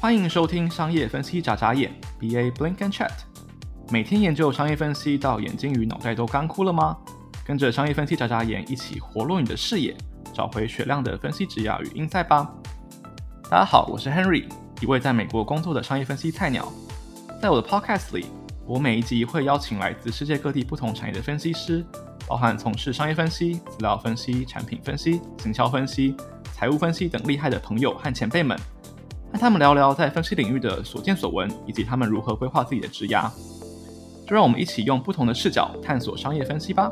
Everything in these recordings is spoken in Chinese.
欢迎收听商业分析眨眨眼，BA Blink and Chat。每天研究商业分析到眼睛与脑袋都干枯了吗？跟着商业分析眨眨眼，一起活络你的视野，找回雪亮的分析职涯与音赛吧。大家好，我是 Henry，一位在美国工作的商业分析菜鸟。在我的 Podcast 里，我每一集会邀请来自世界各地不同产业的分析师，包含从事商业分析、资料分析、产品分析、行销分析、财务分析等厉害的朋友和前辈们，和他们聊聊在分析领域的所见所闻，以及他们如何规划自己的职涯。就让我们一起用不同的视角探索商业分析吧。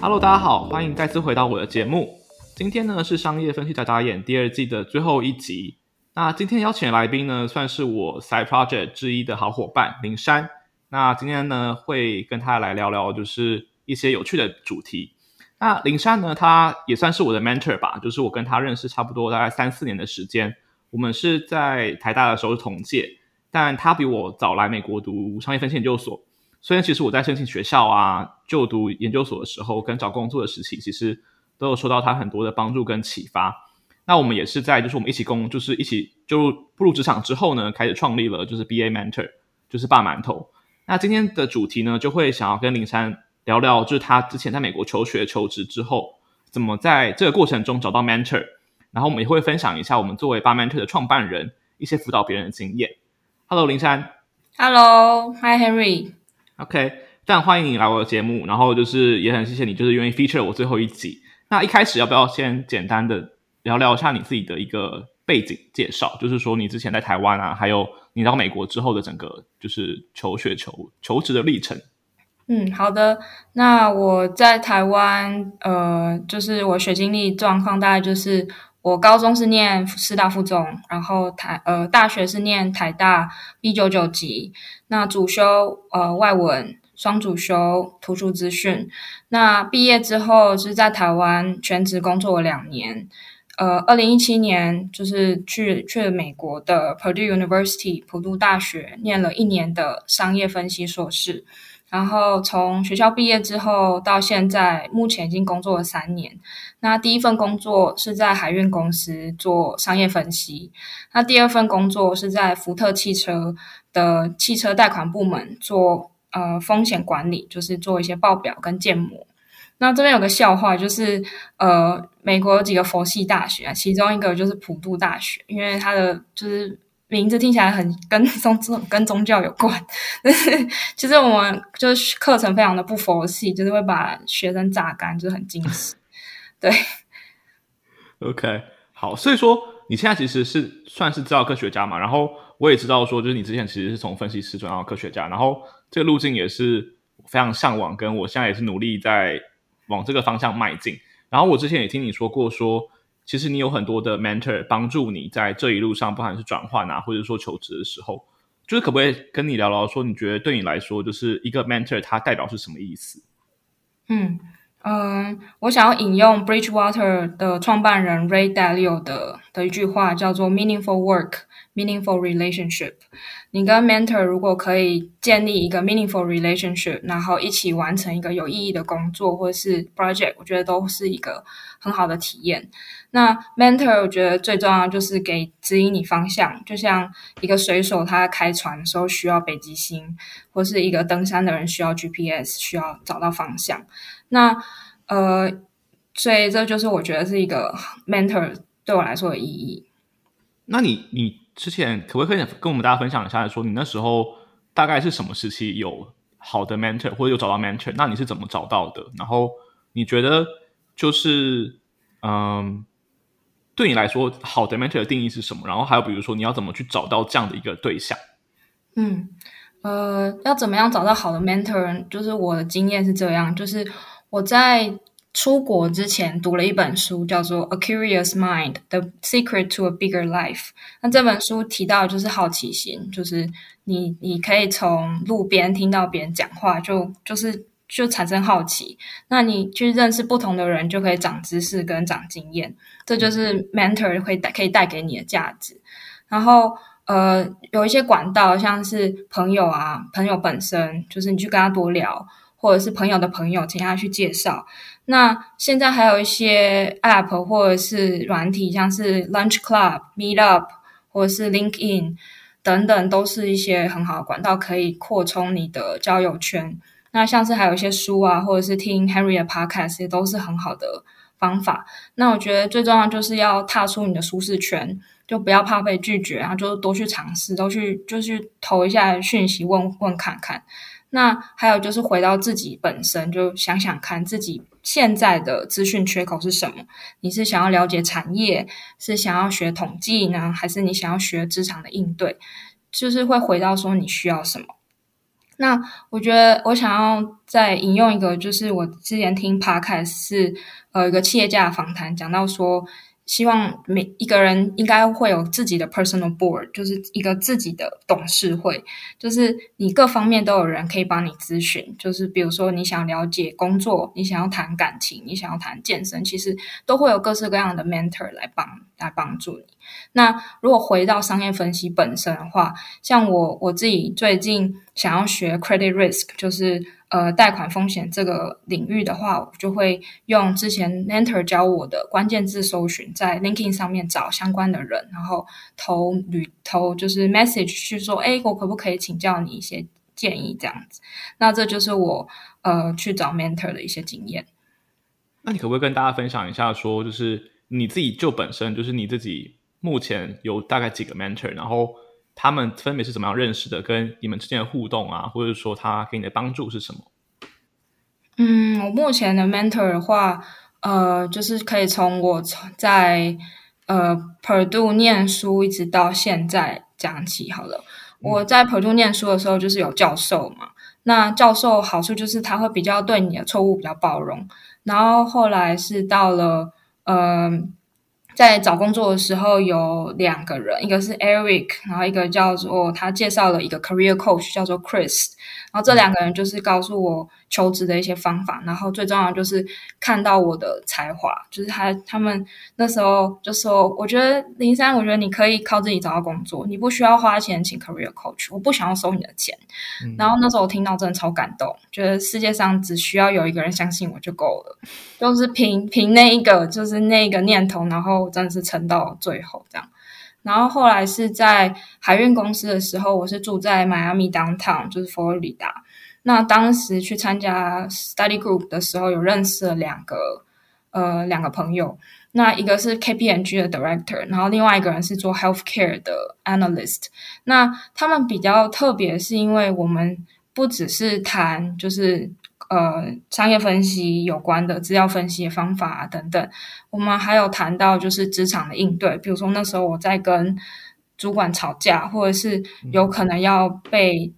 Hello，大家好，欢迎再次回到我的节目。今天呢是商业分析眨眨眼第二季的最后一集。那今天邀请的来宾呢，算是我 Side Project 之一的好伙伴林珊。那今天呢会跟他来聊聊，就是一些有趣的主题。那林珊呢，他也算是我的 mentor 吧，就是我跟他认识差不多大概三四年的时间。我们是在台大的时候是同届，但他比我早来美国读商业分析研究所。所以其实我在申请学校啊、就读研究所的时候，跟找工作的时期，其实都有受到他很多的帮助跟启发。那我们也是在就是我们一起工，就是一起就步入职场之后呢，开始创立了就是 BA Mentor，就是霸馒头。那今天的主题呢，就会想要跟林珊。聊聊就是他之前在美国求学求职之后，怎么在这个过程中找到 mentor，然后我们也会分享一下我们作为八 mentor 的创办人一些辅导别人的经验。Hello，林珊。Hello，Hi Henry。OK，非常欢迎你来我的节目，然后就是也很谢谢你，就是愿意 feature 我最后一集。那一开始要不要先简单的聊聊一下你自己的一个背景介绍？就是说你之前在台湾啊，还有你到美国之后的整个就是求学求求职的历程。嗯，好的。那我在台湾，呃，就是我学经历状况，大概就是我高中是念师大附中，然后台呃大学是念台大 B 九九级，那主修呃外文，双主修图书资讯。那毕业之后是在台湾全职工作了两年，呃，二零一七年就是去去了美国的 Purdue University 普渡大学念了一年的商业分析硕士。然后从学校毕业之后到现在，目前已经工作了三年。那第一份工作是在海运公司做商业分析，那第二份工作是在福特汽车的汽车贷款部门做呃风险管理，就是做一些报表跟建模。那这边有个笑话，就是呃美国有几个佛系大学啊，其中一个就是普渡大学，因为它的就是。名字听起来很跟宗跟宗教有关，其实我们就是课程非常的不佛系，就是会把学生榨干，就是很精实。对，OK，好，所以说你现在其实是算是知道科学家嘛，然后我也知道说，就是你之前其实是从分析师转到科学家，然后这个路径也是非常向往，跟我现在也是努力在往这个方向迈进。然后我之前也听你说过说。其实你有很多的 mentor 帮助你在这一路上，不管是转换啊，或者说求职的时候，就是可不可以跟你聊聊，说你觉得对你来说，就是一个 mentor 它代表是什么意思？嗯嗯，我想要引用 Bridgewater 的创办人 Ray Dalio 的的一句话，叫做 “Meaningful work, meaningful relationship”。你跟 mentor 如果可以建立一个 meaningful relationship，然后一起完成一个有意义的工作或是 project，我觉得都是一个很好的体验。那 mentor 我觉得最重要就是给指引你方向，就像一个水手他开船的时候需要北极星，或是一个登山的人需要 GPS，需要找到方向。那呃，所以这就是我觉得是一个 mentor 对我来说的意义。那你你之前可不可以跟我们大家分享一下，说你那时候大概是什么时期有好的 mentor，或者有找到 mentor？那你是怎么找到的？然后你觉得就是嗯。对你来说，好的 mentor 的定义是什么？然后还有，比如说，你要怎么去找到这样的一个对象？嗯，呃，要怎么样找到好的 mentor？就是我的经验是这样，就是我在出国之前读了一本书，叫做《A Curious Mind: The Secret to a Bigger Life》。那这本书提到就是好奇心，就是你你可以从路边听到别人讲话，就就是。就产生好奇，那你去认识不同的人，就可以长知识跟长经验，这就是 mentor 会带可以带给你的价值。然后，呃，有一些管道，像是朋友啊，朋友本身就是你去跟他多聊，或者是朋友的朋友请他去介绍。那现在还有一些 App 或者是软体，像是 Lunch Club、Meetup 或者是 LinkedIn 等等，都是一些很好的管道，可以扩充你的交友圈。那像是还有一些书啊，或者是听 Henry 的 Podcast，也都是很好的方法。那我觉得最重要就是要踏出你的舒适圈。就不要怕被拒绝，然后就多去尝试，都去就去投一下讯息，问问看看。那还有就是回到自己本身，就想想看自己现在的资讯缺口是什么？你是想要了解产业，是想要学统计呢，还是你想要学职场的应对？就是会回到说你需要什么？那我觉得我想要再引用一个，就是我之前听 Podcast 是呃一个企业家的访谈，讲到说。希望每一个人应该会有自己的 personal board，就是一个自己的董事会，就是你各方面都有人可以帮你咨询。就是比如说你想了解工作，你想要谈感情，你想要谈健身，其实都会有各式各样的 mentor 来帮来帮助你。那如果回到商业分析本身的话，像我我自己最近想要学 credit risk，就是。呃，贷款风险这个领域的话，我就会用之前 Mentor 教我的关键字搜寻，在 LinkedIn 上面找相关的人，然后投旅投就是 message 去说，哎，我可不可以请教你一些建议这样子？那这就是我呃去找 Mentor 的一些经验。那你可不可以跟大家分享一下说，说就是你自己就本身就是你自己目前有大概几个 Mentor，然后。他们分别是怎么样认识的？跟你们之间的互动啊，或者说他给你的帮助是什么？嗯，我目前的 mentor 的话，呃，就是可以从我在呃 Purdue 念书一直到现在讲起好了。嗯、我在 Purdue 念书的时候，就是有教授嘛。那教授好处就是他会比较对你的错误比较包容。然后后来是到了呃。在找工作的时候有两个人，一个是 Eric，然后一个叫做他介绍了一个 career coach 叫做 Chris，然后这两个人就是告诉我求职的一些方法，然后最重要的就是看到我的才华，就是他他们那时候就说，我觉得林珊，我觉得你可以靠自己找到工作，你不需要花钱请 career coach，我不想要收你的钱。嗯、然后那时候我听到真的超感动，觉得世界上只需要有一个人相信我就够了，就是凭凭那一个就是那一个念头，然后真的是撑到最后这样。然后后来是在海运公司的时候，我是住在迈阿密 downtown，就是佛罗里达。那当时去参加 study group 的时候，有认识了两个呃两个朋友。那一个是 KPMG 的 director，然后另外一个人是做 healthcare 的 analyst。那他们比较特别，是因为我们不只是谈就是呃商业分析有关的资料分析的方法啊等等，我们还有谈到就是职场的应对。比如说那时候我在跟主管吵架，或者是有可能要被。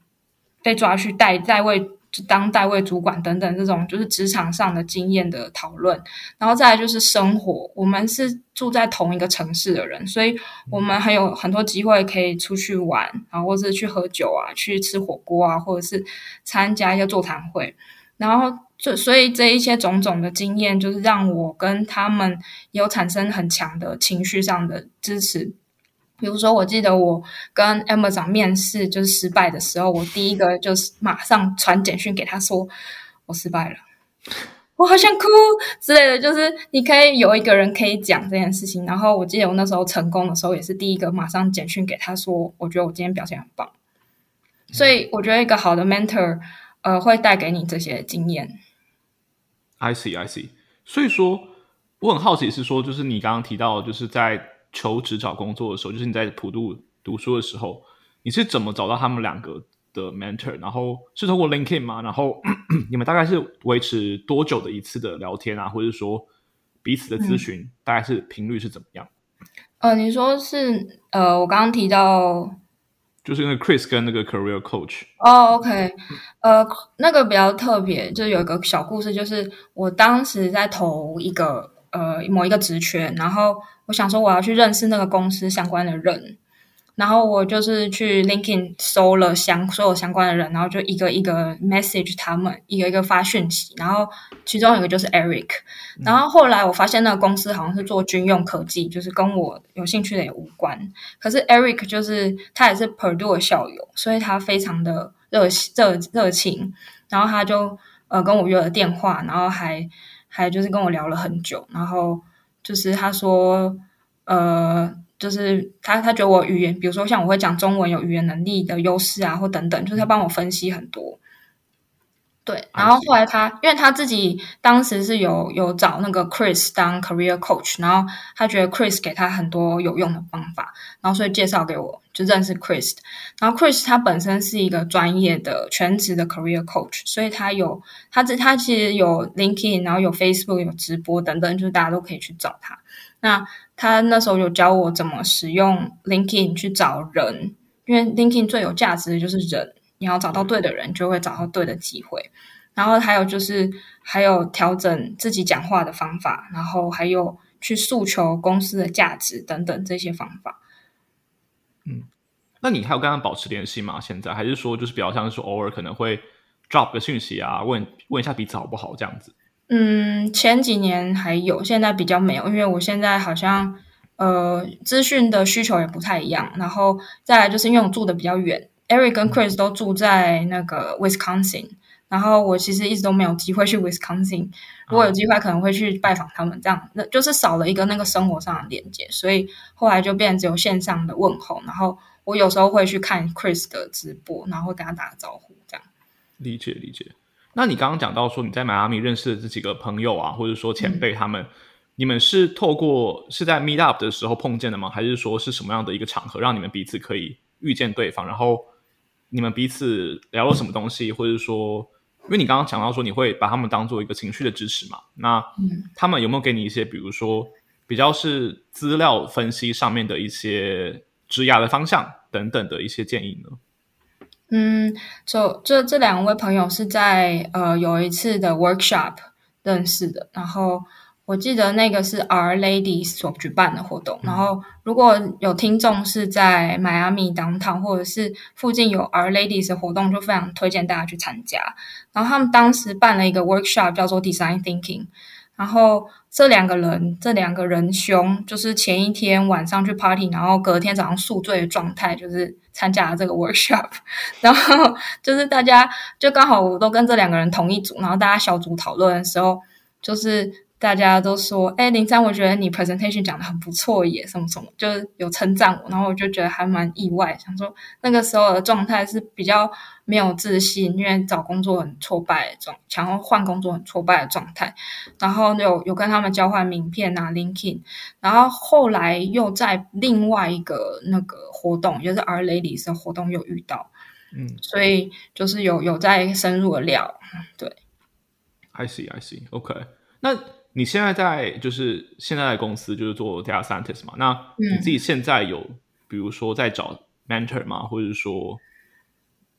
被抓去代代位，当代位主管等等，这种就是职场上的经验的讨论，然后再来就是生活。我们是住在同一个城市的人，所以我们还有很多机会可以出去玩，然后或是去喝酒啊，去吃火锅啊，或者是参加一些座谈会。然后就所以这一些种种的经验，就是让我跟他们有产生很强的情绪上的支持。比如说，我记得我跟 Amazon 面试就是失败的时候，我第一个就是马上传简讯给他说我失败了，我好想哭之类的。就是你可以有一个人可以讲这件事情。然后我记得我那时候成功的时候，也是第一个马上简讯给他说，我觉得我今天表现很棒。所以我觉得一个好的 mentor，呃，会带给你这些经验。I see, I see。所以说，我很好奇是说，就是你刚刚提到，就是在。求职找工作的时候，就是你在普渡读书的时候，你是怎么找到他们两个的 mentor？然后是通过 LinkedIn 吗？然后 你们大概是维持多久的一次的聊天啊？或者说彼此的咨询大概是频率是怎么样？呃，你说是呃，我刚刚提到就是那个 Chris 跟那个 Career Coach。哦，OK，呃，那个比较特别，就是有一个小故事，就是我当时在投一个呃某一个职缺，然后。我想说，我要去认识那个公司相关的人，然后我就是去 LinkedIn 搜了相所有相关的人，然后就一个一个 message 他们，一个一个发讯息。然后其中一个就是 Eric。然后后来我发现那个公司好像是做军用科技，就是跟我有兴趣的也无关。可是 Eric 就是他也是 Purdue 的校友，所以他非常的热热热情。然后他就呃跟我约了电话，然后还还就是跟我聊了很久。然后就是他说呃。就是他，他觉得我语言，比如说像我会讲中文，有语言能力的优势啊，或等等，就是他帮我分析很多。对，然后后来他，因为他自己当时是有有找那个 Chris 当 career coach，然后他觉得 Chris 给他很多有用的方法，然后所以介绍给我，就认识 Chris。然后 Chris 他本身是一个专业的全职的 career coach，所以他有他这他其实有 LinkedIn，然后有 Facebook 有直播等等，就是大家都可以去找他。那他那时候有教我怎么使用 LinkedIn 去找人，因为 LinkedIn 最有价值的就是人，你要找到对的人，就会找到对的机会。然后还有就是还有调整自己讲话的方法，然后还有去诉求公司的价值等等这些方法。嗯，那你还有跟他保持联系吗？现在还是说就是比较像是偶尔可能会 drop 个讯息啊，问问一下彼此好不好这样子？嗯，前几年还有，现在比较没有，因为我现在好像呃资讯的需求也不太一样。然后再来就是因为我住的比较远，Eric 跟 Chris 都住在那个 Wisconsin，然后我其实一直都没有机会去 Wisconsin。如果有机会，可能会去拜访他们，这样那就是少了一个那个生活上的连接，所以后来就变成只有线上的问候。然后我有时候会去看 Chris 的直播，然后会跟他打个招呼，这样。理解理解。那你刚刚讲到说你在迈阿密认识的这几个朋友啊，或者说前辈他们，嗯、你们是透过是在 meet up 的时候碰见的吗？还是说是什么样的一个场合让你们彼此可以遇见对方？然后你们彼此聊了什么东西？或者说，因为你刚刚讲到说你会把他们当做一个情绪的支持嘛？那他们有没有给你一些，比如说比较是资料分析上面的一些职涯的方向等等的一些建议呢？嗯，就这这两位朋友是在呃有一次的 workshop 认识的，然后我记得那个是 Our Ladies 所举办的活动。然后如果有听众是在迈阿密 downtown 或者是附近有 Our Ladies 的活动，就非常推荐大家去参加。然后他们当时办了一个 workshop 叫做 Design Thinking。然后这两个人，这两个人兄，就是前一天晚上去 party，然后隔天早上宿醉的状态，就是参加了这个 workshop。然后就是大家就刚好我都跟这两个人同一组，然后大家小组讨论的时候，就是。大家都说：“哎，林珊，我觉得你 presentation 讲的很不错耶，什么什么，就是有称赞我。”然后我就觉得还蛮意外，想说那个时候的状态是比较没有自信，因为找工作很挫败的状，想要换工作很挫败的状态。然后有有跟他们交换名片啊，LinkedIn。然后后来又在另外一个那个活动，就是 Our Ladies 的活动又遇到，嗯，所以就是有有在深入的聊，对。I see, I see. OK，那。你现在在就是现在的公司就是做 data scientist 嘛？那你自己现在有、嗯、比如说在找 mentor 吗？或者是说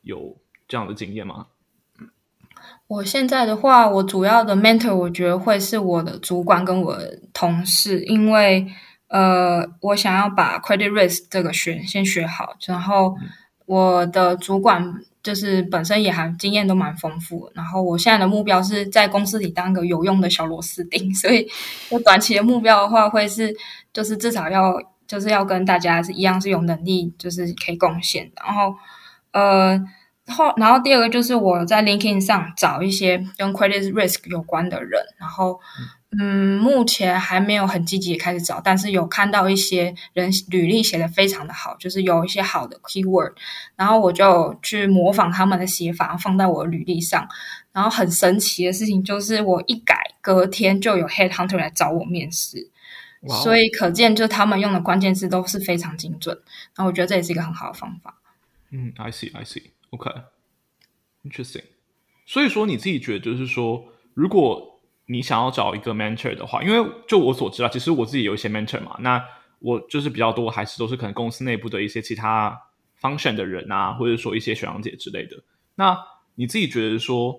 有这样的经验吗？我现在的话，我主要的 mentor 我觉得会是我的主管跟我的同事，因为呃，我想要把 credit risk 这个学先学好，然后我的主管。就是本身也还经验都蛮丰富，然后我现在的目标是在公司里当个有用的小螺丝钉，所以我短期的目标的话会是，就是至少要就是要跟大家是一样是有能力，就是可以贡献。然后呃后然后第二个就是我在 LinkedIn 上找一些跟 credit risk 有关的人，然后。嗯，目前还没有很积极的开始找，但是有看到一些人履历写的非常的好，就是有一些好的 keyword，然后我就去模仿他们的写法，放在我的履历上。然后很神奇的事情就是，我一改，隔天就有 headhunter 来找我面试。Wow. 所以可见，就他们用的关键字都是非常精准。然后我觉得这也是一个很好的方法。嗯，I see, I see. OK，interesting. 所以说你自己觉得，就是说，如果你想要找一个 mentor 的话，因为就我所知道，其实我自己有一些 mentor 嘛，那我就是比较多，还是都是可能公司内部的一些其他 function 的人啊，或者说一些学长姐之类的。那你自己觉得说，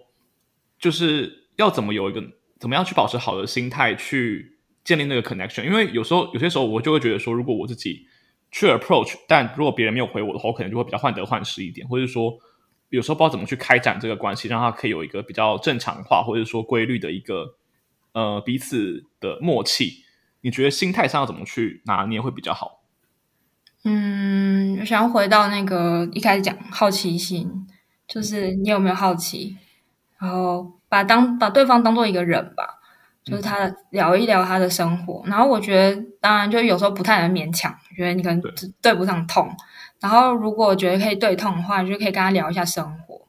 就是要怎么有一个怎么样去保持好的心态去建立那个 connection？因为有时候有些时候我就会觉得说，如果我自己去 approach，但如果别人没有回我的话，我可能就会比较患得患失一点，或者说有时候不知道怎么去开展这个关系，让他可以有一个比较正常化或者说规律的一个呃彼此的默契。你觉得心态上要怎么去拿捏会比较好？嗯，我想要回到那个一开始讲好奇心，就是你有没有好奇，然后把当把对方当做一个人吧。就是他聊一聊他的生活，然后我觉得当然就有时候不太能勉强，觉得你可能对不上痛。然后如果我觉得可以对痛的话，就可以跟他聊一下生活。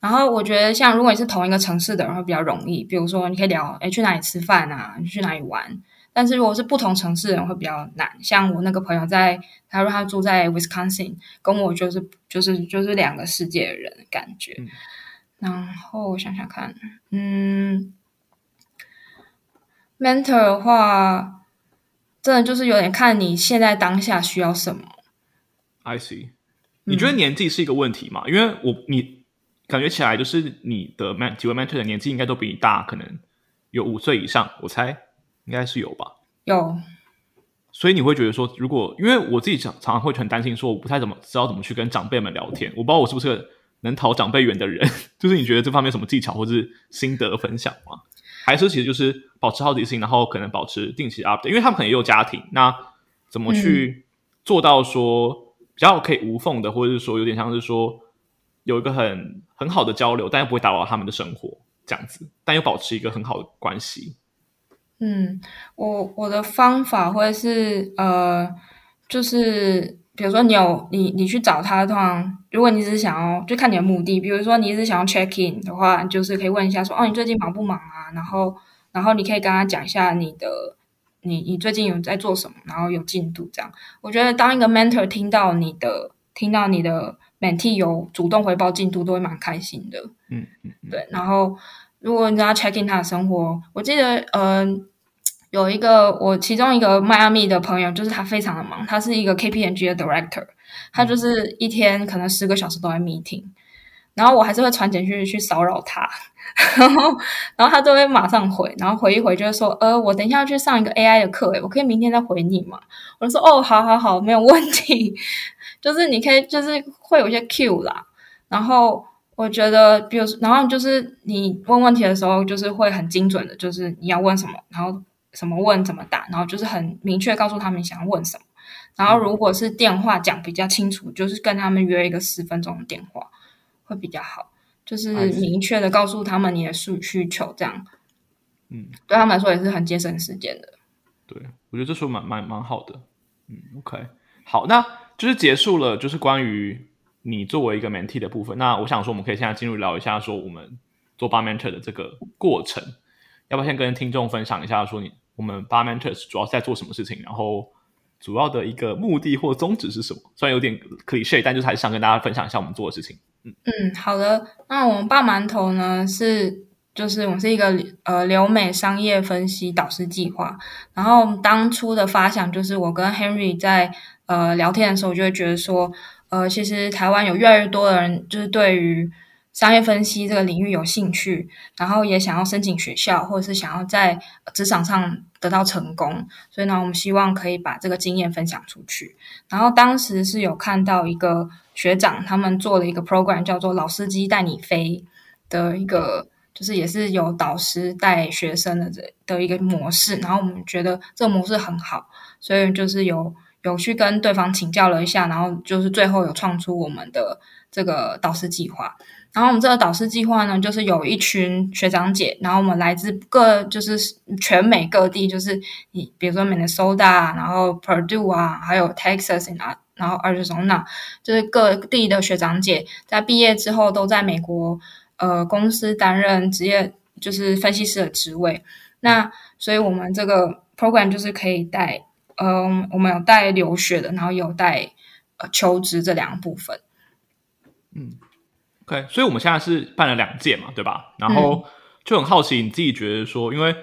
然后我觉得像如果你是同一个城市的人会比较容易，比如说你可以聊，诶，去哪里吃饭啊？你去哪里玩？但是如果是不同城市的人会比较难。像我那个朋友在，他说他住在 Wisconsin，跟我就是就是就是两个世界的人的感觉。嗯。然后我想想看，嗯。mentor 的话，真的就是有点看你现在当下需要什么。I see。你觉得年纪是一个问题吗？嗯、因为我你感觉起来就是你的 man 几位 mentor 的年纪应该都比你大，可能有五岁以上，我猜应该是有吧。有。所以你会觉得说，如果因为我自己常常常会很担心，说我不太怎么知道怎么去跟长辈们聊天，我不知道我是不是个能讨长辈缘的人。就是你觉得这方面有什么技巧或是心得分享吗？还是其实就是保持好奇心，然后可能保持定期 update，因为他们可能也有家庭，那怎么去做到说比较可以无缝的，或者是说有点像是说有一个很很好的交流，但又不会打扰他们的生活这样子，但又保持一个很好的关系。嗯，我我的方法会是呃，就是。比如说你有你你去找他，通常如果你只是想要就看你的目的，比如说你是想要 check in 的话，就是可以问一下说哦，你最近忙不忙啊？然后然后你可以跟他讲一下你的你你最近有在做什么，然后有进度这样。我觉得当一个 mentor 听到你的听到你的 mentee 有主动回报进度，都会蛮开心的。嗯嗯，对。然后如果你要 check in 他的生活，我记得嗯。呃有一个我其中一个迈阿密的朋友，就是他非常的忙，他是一个 KPMG 的 director，他就是一天可能十个小时都在 meeting，然后我还是会传简讯去骚扰他，然后然后他都会马上回，然后回一回就是说，呃，我等一下要去上一个 AI 的课，诶，我可以明天再回你吗？我就说，哦，好好好，没有问题，就是你可以就是会有一些 Q 啦，然后我觉得，比如然后就是你问问题的时候，就是会很精准的，就是你要问什么，然后。什么问怎么答，然后就是很明确告诉他们想要问什么。然后如果是电话讲比较清楚，就是跟他们约一个十分钟的电话会比较好，就是明确的告诉他们你的需需求，这样，嗯，对他们来说也是很节省时间的。对，我觉得这说蛮蛮蛮好的。嗯，OK，好，那就是结束了，就是关于你作为一个 mentee 的部分。那我想说，我们可以现在进入聊一下说我们做 Bar Mentor 的这个过程。要不要先跟听众分享一下，说你我们 Bar Mentors 主要是在做什么事情，然后主要的一个目的或宗旨是什么？虽然有点 cliche，但就是还是想跟大家分享一下我们做的事情。嗯，好的。那我们拌馒头呢，是就是我们是一个呃留美商业分析导师计划。然后当初的发想就是我跟 Henry 在呃聊天的时候，我就会觉得说，呃，其实台湾有越来越多的人就是对于商业分析这个领域有兴趣，然后也想要申请学校，或者是想要在职场上得到成功，所以呢，我们希望可以把这个经验分享出去。然后当时是有看到一个学长，他们做了一个 program，叫做“老司机带你飞”的一个，就是也是有导师带学生的这的一个模式。然后我们觉得这个模式很好，所以就是有有去跟对方请教了一下，然后就是最后有创出我们的这个导师计划。然后我们这个导师计划呢，就是有一群学长姐，然后我们来自各就是全美各地，就是你比如说 Minnesota，然后 Purdue 啊，还有 Texas 啊，然后 Arizona，就是各地的学长姐在毕业之后都在美国呃公司担任职业就是分析师的职位。那所以我们这个 program 就是可以带，呃，我们有带留学的，然后有带呃求职这两个部分，嗯。OK，所以我们现在是办了两届嘛，对吧？然后就很好奇，你自己觉得说，因为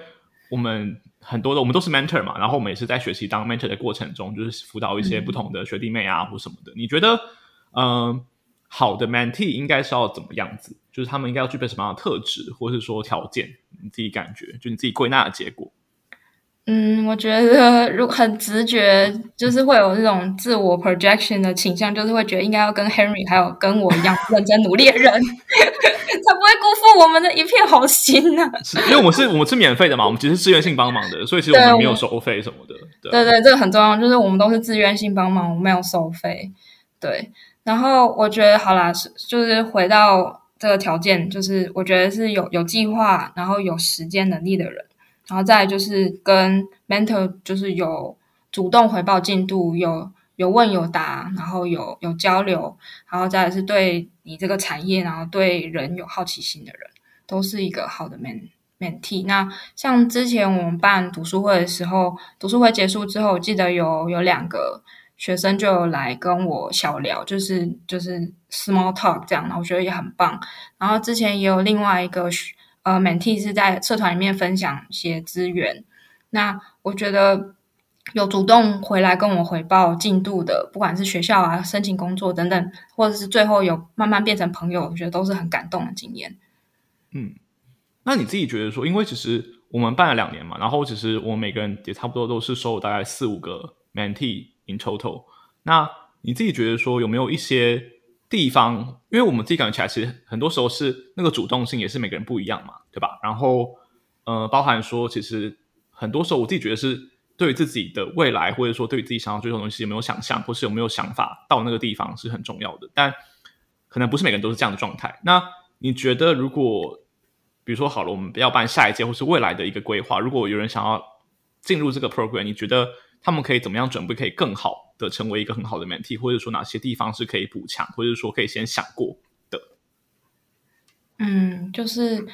我们很多的，我们都是 mentor 嘛，然后我们也是在学习当 mentor 的过程中，就是辅导一些不同的学弟妹啊，或什么的。你觉得，嗯、呃，好的 mentee 应该是要怎么样子？就是他们应该要具备什么样的特质，或是说条件？你自己感觉，就你自己归纳的结果。嗯，我觉得如很直觉，就是会有这种自我 projection 的倾向，就是会觉得应该要跟 Henry 还有跟我一样认真努力的人，才不会辜负我们的一片好心呢、啊。是因为我们是我们是免费的嘛，我们只是自愿性帮忙的，所以其实我们没有收费什么的。对对，对对，这个很重要，就是我们都是自愿性帮忙，我们没有收费。对，然后我觉得好啦，是就是回到这个条件，就是我觉得是有有计划，然后有时间能力的人。然后再就是跟 mentor 就是有主动回报进度，有有问有答，然后有有交流，然后再是对你这个产业，然后对人有好奇心的人，都是一个好的 men mentee。那像之前我们办读书会的时候，读书会结束之后，我记得有有两个学生就来跟我小聊，就是就是 small talk 这样，然后我觉得也很棒。然后之前也有另外一个学。呃 m e n t 是在社团里面分享一些资源。那我觉得有主动回来跟我回报进度的，不管是学校啊、申请工作等等，或者是最后有慢慢变成朋友，我觉得都是很感动的经验。嗯，那你自己觉得说，因为其实我们办了两年嘛，然后其实我们每个人也差不多都是收了大概四五个 ment in total。那你自己觉得说，有没有一些？地方，因为我们自己感觉起来，其实很多时候是那个主动性也是每个人不一样嘛，对吧？然后，呃，包含说，其实很多时候我自己觉得是对于自己的未来，或者说对于自己想要追求的东西有没有想象，或是有没有想法到那个地方是很重要的。但可能不是每个人都是这样的状态。那你觉得，如果比如说好了，我们要办下一届或是未来的一个规划，如果有人想要进入这个 program，你觉得他们可以怎么样准备，可以更好？的成为一个很好的 mentee，或者说哪些地方是可以补强，或者说可以先想过的。嗯，就是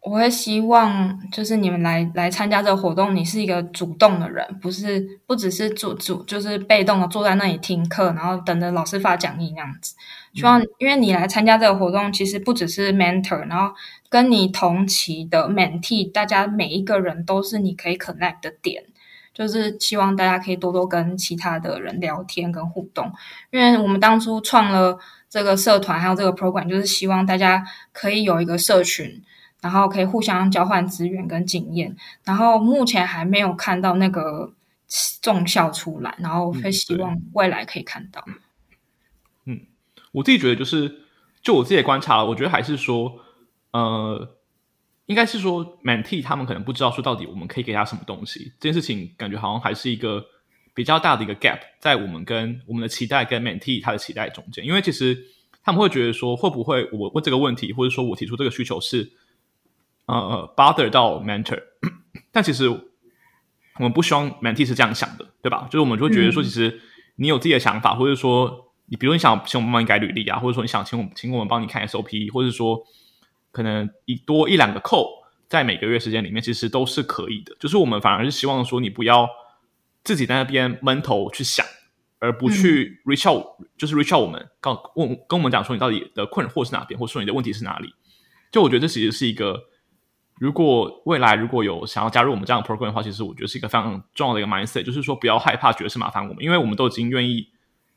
我会希望，就是你们来来参加这个活动，你是一个主动的人，不是不只是主主，就是被动的坐在那里听课，然后等着老师发讲义那样子。希望，因为你来参加这个活动，其实不只是 mentor，然后跟你同期的 mentee，大家每一个人都是你可以 connect 的点。就是希望大家可以多多跟其他的人聊天跟互动，因为我们当初创了这个社团，还有这个 program，就是希望大家可以有一个社群，然后可以互相交换资源跟经验。然后目前还没有看到那个重效出来，然后会希望未来可以看到。嗯，我自己觉得就是，就我自己的观察，我觉得还是说，呃。应该是说，Mentee 他们可能不知道说到底我们可以给他什么东西。这件事情感觉好像还是一个比较大的一个 gap，在我们跟我们的期待跟 Mentee 他的期待中间。因为其实他们会觉得说，会不会我问这个问题，或者说我提出这个需求是呃 bother 到 Mentor？但其实我们不希望 Mentee 是这样想的，对吧？就是我们就会觉得说，其实你有自己的想法，或者说你比如你想请我们帮你改履历啊，或者说你想请我们请我们帮你看 SOP，或者说。可能一多一两个扣，在每个月时间里面，其实都是可以的。就是我们反而是希望说，你不要自己在那边闷头去想，而不去 reach out，、嗯、就是 reach out 我们，告问跟我们讲说你到底的困惑是哪边，或者说你的问题是哪里。就我觉得这其实是一个，如果未来如果有想要加入我们这样的 program 的话，其实我觉得是一个非常重要的一个 mindset，就是说不要害怕觉得是麻烦我们，因为我们都已经愿意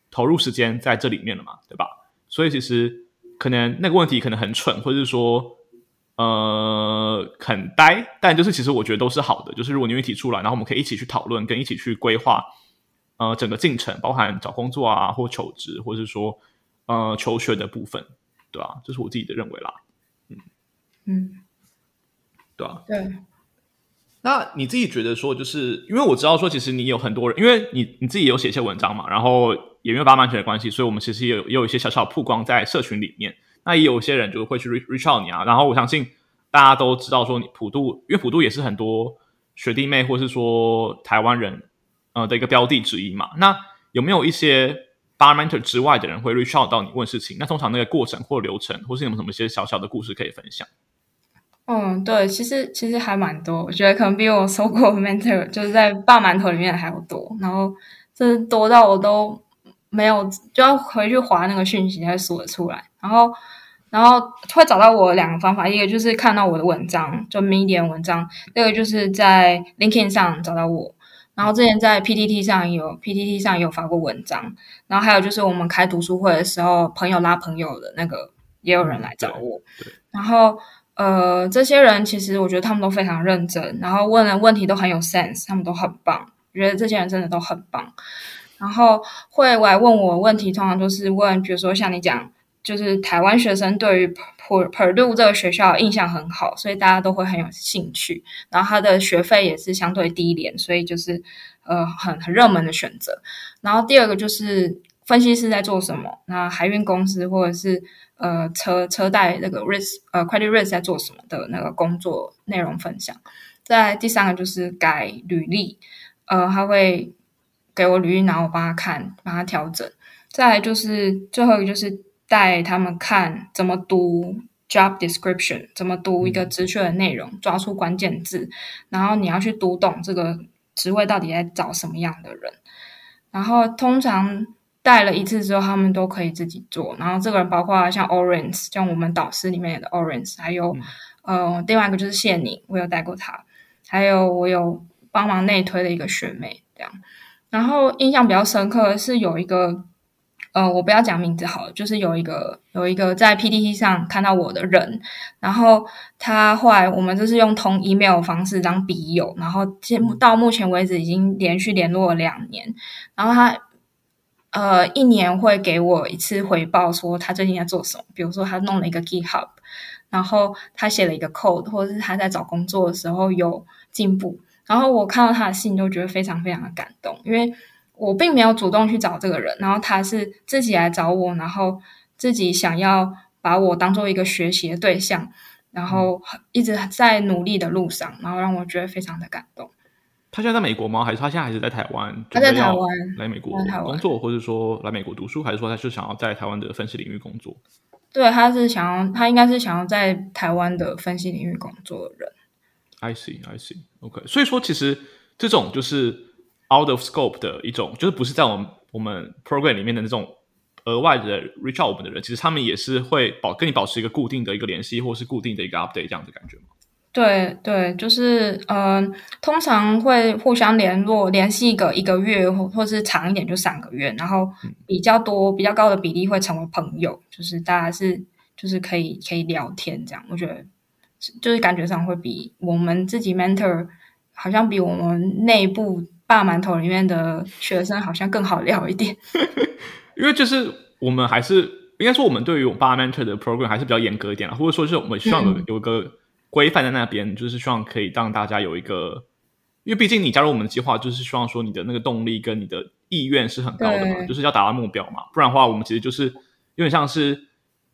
投入时间在这里面了嘛，对吧？所以其实。可能那个问题可能很蠢，或者是说，呃，很呆，但就是其实我觉得都是好的。就是如果你愿意提出来，然后我们可以一起去讨论，跟一起去规划，呃，整个进程，包含找工作啊，或求职，或者是说，呃，求学的部分，对啊，这是我自己的认为啦。嗯嗯，对啊，对。那你自己觉得说，就是因为我知道说，其实你有很多人，因为你你自己有写一些文章嘛，然后也没有八万全的关系，所以我们其实也有也有一些小小曝光在社群里面。那也有些人就会去 reach out 你啊，然后我相信大家都知道说，你普渡，因为普渡也是很多学弟妹或是说台湾人呃的一个标的之一嘛。那有没有一些 bar mentor 之外的人会 reach out 到你问事情？那通常那个过程或流程，或是有没有什么一些小小的故事可以分享？嗯，对，其实其实还蛮多，我觉得可能比我收过 mentor 就是在大馒头里面还要多，然后这多到我都没有就要回去划那个讯息才数得出来，然后然后会找到我两个方法，一个就是看到我的文章，就 Medium 文章，那个就是在 LinkedIn 上找到我，然后之前在 PTT 上有 PTT 上有发过文章，然后还有就是我们开读书会的时候，朋友拉朋友的那个也有人来找我，然后。呃，这些人其实我觉得他们都非常认真，然后问的问题都很有 sense，他们都很棒。我觉得这些人真的都很棒。然后会来问我问题，通常都是问，比如说像你讲，就是台湾学生对于 Purdue 这个学校印象很好，所以大家都会很有兴趣。然后他的学费也是相对低廉，所以就是呃很很热门的选择。然后第二个就是分析师在做什么，那海运公司或者是呃车车贷那个 risk 呃 credit risk 在做什么的那个工作内容分享。再第三个就是改履历，呃他会。给我履历，然后我帮他看，帮他调整。再来就是最后一个，就是带他们看怎么读 job description，怎么读一个职缺的内容，抓出关键字，然后你要去读懂这个职位到底在找什么样的人。然后通常带了一次之后，他们都可以自己做。然后这个人包括像 Orange，像我们导师里面的 Orange，还有、嗯、呃另外一个就是谢宁，我有带过他，还有我有帮忙内推的一个学妹，这样。然后印象比较深刻的是有一个，呃，我不要讲名字好了，就是有一个有一个在 PTT 上看到我的人，然后他后来我们就是用通 email 方式当笔友，然后到目前为止已经连续联络了两年，然后他呃一年会给我一次回报，说他最近在做什么，比如说他弄了一个 GitHub，然后他写了一个 code，或者是他在找工作的时候有进步。然后我看到他的信，都觉得非常非常的感动，因为我并没有主动去找这个人，然后他是自己来找我，然后自己想要把我当做一个学习的对象，然后一直在努力的路上，然后让我觉得非常的感动。他现在在美国吗？还是他现在还是在台湾？他在台湾来美国工作，或者说来美国读书，还是说他是想要在台湾的分析领域工作？对，他是想要，他应该是想要在台湾的分析领域工作的人。I see, I see. OK，所以说其实这种就是 out of scope 的一种，就是不是在我们我们 program 里面的那种额外的 reach out 我们的人，其实他们也是会保跟你保持一个固定的一个联系，或是固定的一个 update 这样的感觉吗？对对，就是嗯、呃，通常会互相联络，联系一个一个月，或或是长一点就三个月，然后比较多比较高的比例会成为朋友，就是大家是就是可以可以聊天这样，我觉得。就是感觉上会比我们自己 mentor 好像比我们内部霸馒头里面的学生好像更好聊一点，因为就是我们还是应该说我们对于我们霸 mentor 的 program 还是比较严格一点啊，或者说是我们需要有个规范在那边，嗯、就是希望可以让大家有一个，因为毕竟你加入我们的计划，就是希望说你的那个动力跟你的意愿是很高的嘛，就是要达到目标嘛，不然的话我们其实就是有点像是。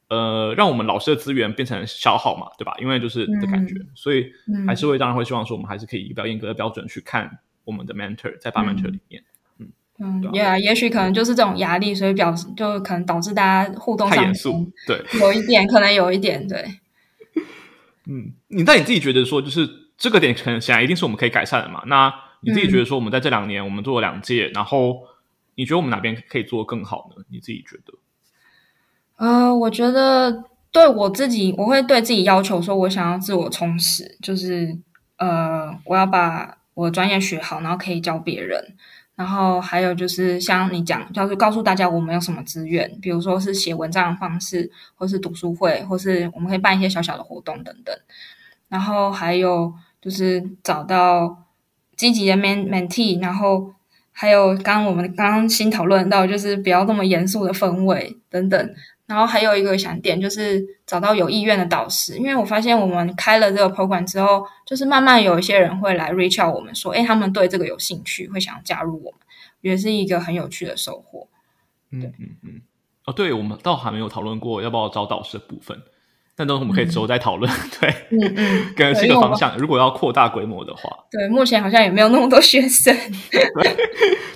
呃，让我们老师的资源变成消耗嘛，对吧？因为就是的感觉，嗯、所以还是会当然会希望说，我们还是可以以比较严格的标准去看我们的 mentor 在八 mentor 里面。嗯嗯，也、啊 yeah, 也许可能就是这种压力，所以表示就可能导致大家互动上太严肃，对，有一点可能有一点对。嗯，你但你自己觉得说，就是这个点可能显然一定是我们可以改善的嘛？那你自己觉得说，我们在这两年我们做了两届，然后你觉得我们哪边可以做得更好呢？你自己觉得？呃，我觉得对我自己，我会对自己要求说，我想要自我充实，就是呃，我要把我专业学好，然后可以教别人。然后还有就是像你讲，就是告诉大家我们有什么资源，比如说是写文章的方式，或是读书会，或是我们可以办一些小小的活动等等。然后还有就是找到积极的 ment 然后还有刚刚我们刚刚新讨论到，就是不要那么严肃的氛围等等。然后还有一个想点就是找到有意愿的导师，因为我发现我们开了这个 program 之后，就是慢慢有一些人会来 reach out 我们说，哎，他们对这个有兴趣，会想要加入我们，也是一个很有趣的收获。嗯嗯嗯。哦，对，我们倒还没有讨论过要不要招导师的部分，但都我们可以之后再讨论。嗯、对，嗯嗯，可能是一个方向。如果要扩大规模的话，对，目前好像也没有那么多学生。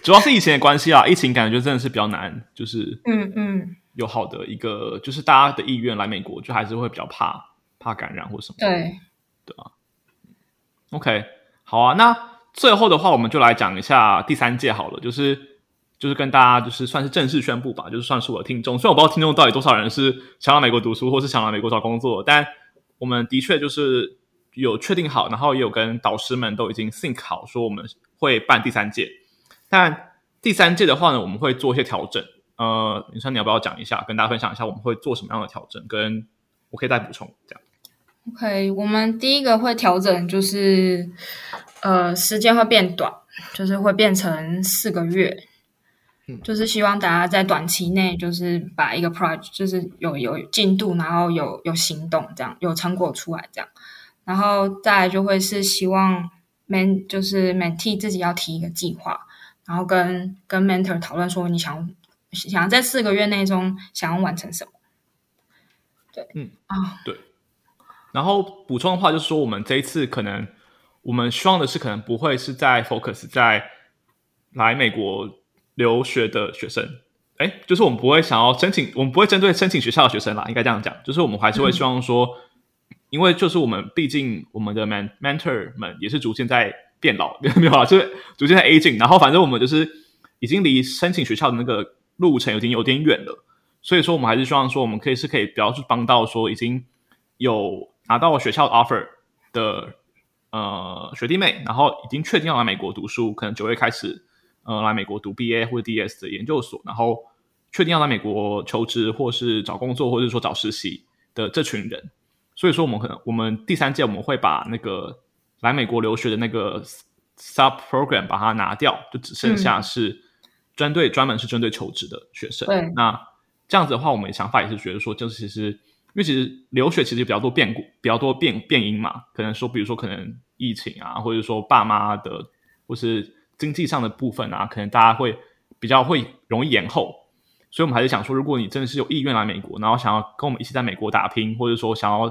主要是疫情的关系啊，疫情感觉真的是比较难，就是嗯嗯。有好的一个，就是大家的意愿来美国，就还是会比较怕怕感染或什么。对，对啊。OK，好啊。那最后的话，我们就来讲一下第三届好了，就是就是跟大家就是算是正式宣布吧，就是算是我的听众。虽然我不知道听众到底多少人是想来美国读书，或是想来美国找工作，但我们的确就是有确定好，然后也有跟导师们都已经 think 好，说我们会办第三届。但第三届的话呢，我们会做一些调整。呃，你说你要不要讲一下，跟大家分享一下我们会做什么样的调整？跟我可以再补充这样。OK，我们第一个会调整就是，呃，时间会变短，就是会变成四个月，嗯，就是希望大家在短期内就是把一个 project 就是有有进度，然后有有行动，这样有成果出来这样，然后再来就会是希望 man 就是 mentee 自己要提一个计划，然后跟跟 mentor 讨论说你想想要在四个月内中想要完成什么，对，嗯啊，哦，对。然后补充的话，就是说我们这一次可能我们希望的是，可能不会是在 focus 在来美国留学的学生，哎，就是我们不会想要申请，我们不会针对申请学校的学生啦，应该这样讲，就是我们还是会希望说，嗯、因为就是我们毕竟我们的 man mentor 们也是逐渐在变老，没有啊，就是逐渐在 aging，然后反正我们就是已经离申请学校的那个路程有点有点远了，所以说我们还是希望说，我们可以是可以比较去帮到说已经有。拿到学校 offer 的呃学弟妹，然后已经确定要来美国读书，可能九月开始呃来美国读 BA 或者 DS 的研究所，然后确定要来美国求职或是找工作，或者说找实习的这群人。所以说，我们可能我们第三届我们会把那个来美国留学的那个 sub program 把它拿掉，就只剩下是针对、嗯、专门是针对求职的学生。对，那这样子的话，我们的想法也是觉得说，就是其实。因为其实留学其实比较多变故，比较多变变因嘛，可能说，比如说可能疫情啊，或者说爸妈的，或是经济上的部分啊，可能大家会比较会容易延后，所以我们还是想说，如果你真的是有意愿来美国，然后想要跟我们一起在美国打拼，或者说想要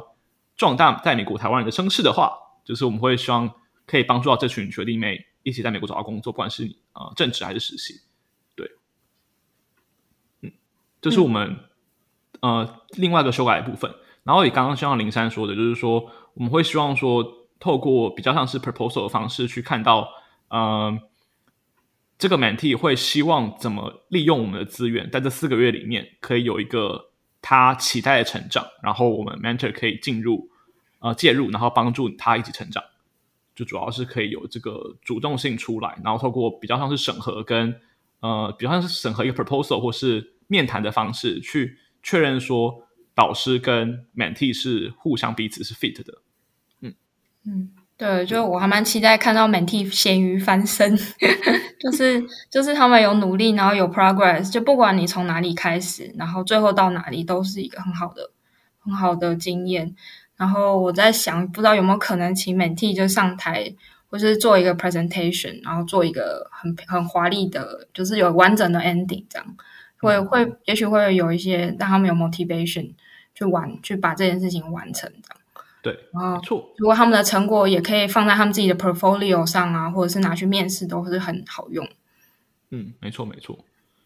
壮大在美国台湾人的声势的话，就是我们会希望可以帮助到这群学弟妹一起在美国找到工作，不管是呃正职还是实习，嗯，这、就是我们。嗯呃，另外一个修改的部分，然后也刚刚像林山说的，就是说我们会希望说，透过比较像是 proposal 的方式去看到，呃，这个 mentee 会希望怎么利用我们的资源，在这四个月里面可以有一个他期待的成长，然后我们 mentor 可以进入呃介入，然后帮助他一起成长，就主要是可以有这个主动性出来，然后透过比较像是审核跟呃比较像是审核一个 proposal 或是面谈的方式去。确认说导师跟 mentee 是互相彼此是 fit 的，嗯嗯，对，就我还蛮期待看到 mentee 咸鱼翻身，就是就是他们有努力，然后有 progress，就不管你从哪里开始，然后最后到哪里都是一个很好的很好的经验。然后我在想，不知道有没有可能请 mentee 就上台，或是做一个 presentation，然后做一个很很华丽的，就是有完整的 ending 这样。会会，也许会有一些让他们有 motivation 去完去把这件事情完成的。对，然后错。如果他们的成果也可以放在他们自己的 portfolio 上啊，或者是拿去面试，都是很好用。嗯，没错没错。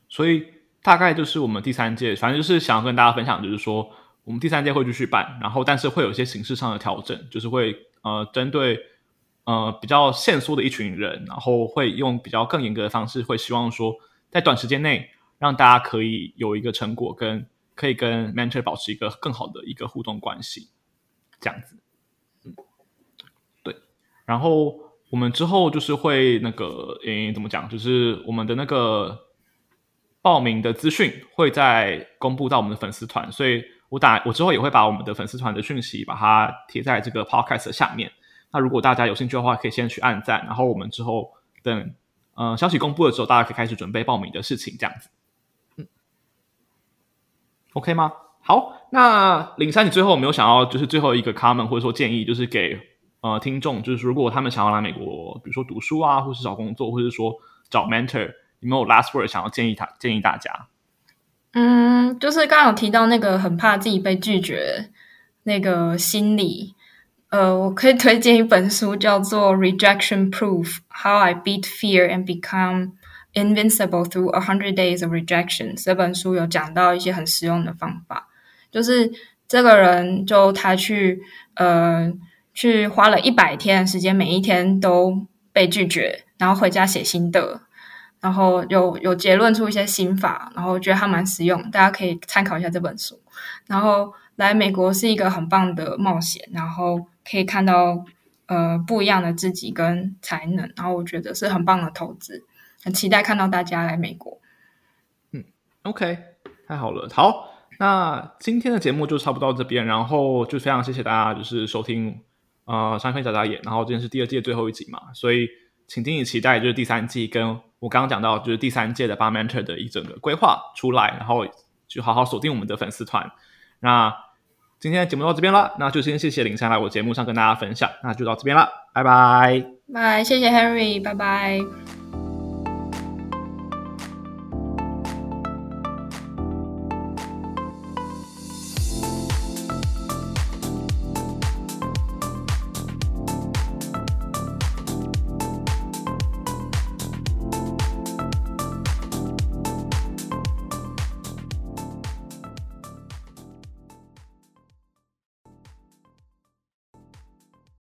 所以大概就是我们第三届，反正就是想要跟大家分享，就是说我们第三届会继续办，然后但是会有一些形式上的调整，就是会呃针对呃比较限缩的一群人，然后会用比较更严格的方式，会希望说在短时间内。让大家可以有一个成果，跟可以跟 mentor 保持一个更好的一个互动关系，这样子，嗯，对。然后我们之后就是会那个，诶，怎么讲？就是我们的那个报名的资讯会在公布到我们的粉丝团，所以我打我之后也会把我们的粉丝团的讯息把它贴在这个 podcast 的下面。那如果大家有兴趣的话，可以先去按赞，然后我们之后等呃消息公布的时候，大家可以开始准备报名的事情，这样子。OK 吗？好，那灵山，你最后有没有想要就是最后一个 comment 或者说建议，就是给呃听众，就是如果他们想要来美国，比如说读书啊，或是找工作，或者说找 mentor，有没有 last word 想要建议他建议大家？嗯，就是刚刚有提到那个很怕自己被拒绝那个心理，呃，我可以推荐一本书，叫做《Rejection Proof: How I Beat Fear and Become》。Invincible through a hundred days of rejection 这本书有讲到一些很实用的方法，就是这个人就他去呃去花了一百天的时间，每一天都被拒绝，然后回家写心得，然后有有结论出一些心法，然后觉得还蛮实用，大家可以参考一下这本书。然后来美国是一个很棒的冒险，然后可以看到呃不一样的自己跟才能，然后我觉得是很棒的投资。很期待看到大家来美国。嗯，OK，太好了。好，那今天的节目就差不多到这边，然后就非常谢谢大家就是收听呃商业眨眨眼，然后今天是第二季的最后一集嘛，所以请敬请期待就是第三季跟我刚刚讲到就是第三届的 Bar Mentor 的一整个规划出来，然后就好好锁定我们的粉丝团。那今天的节目到这边了，那就先谢谢林珊来我节目上跟大家分享，那就到这边了，拜拜，拜，谢谢 Henry，拜拜。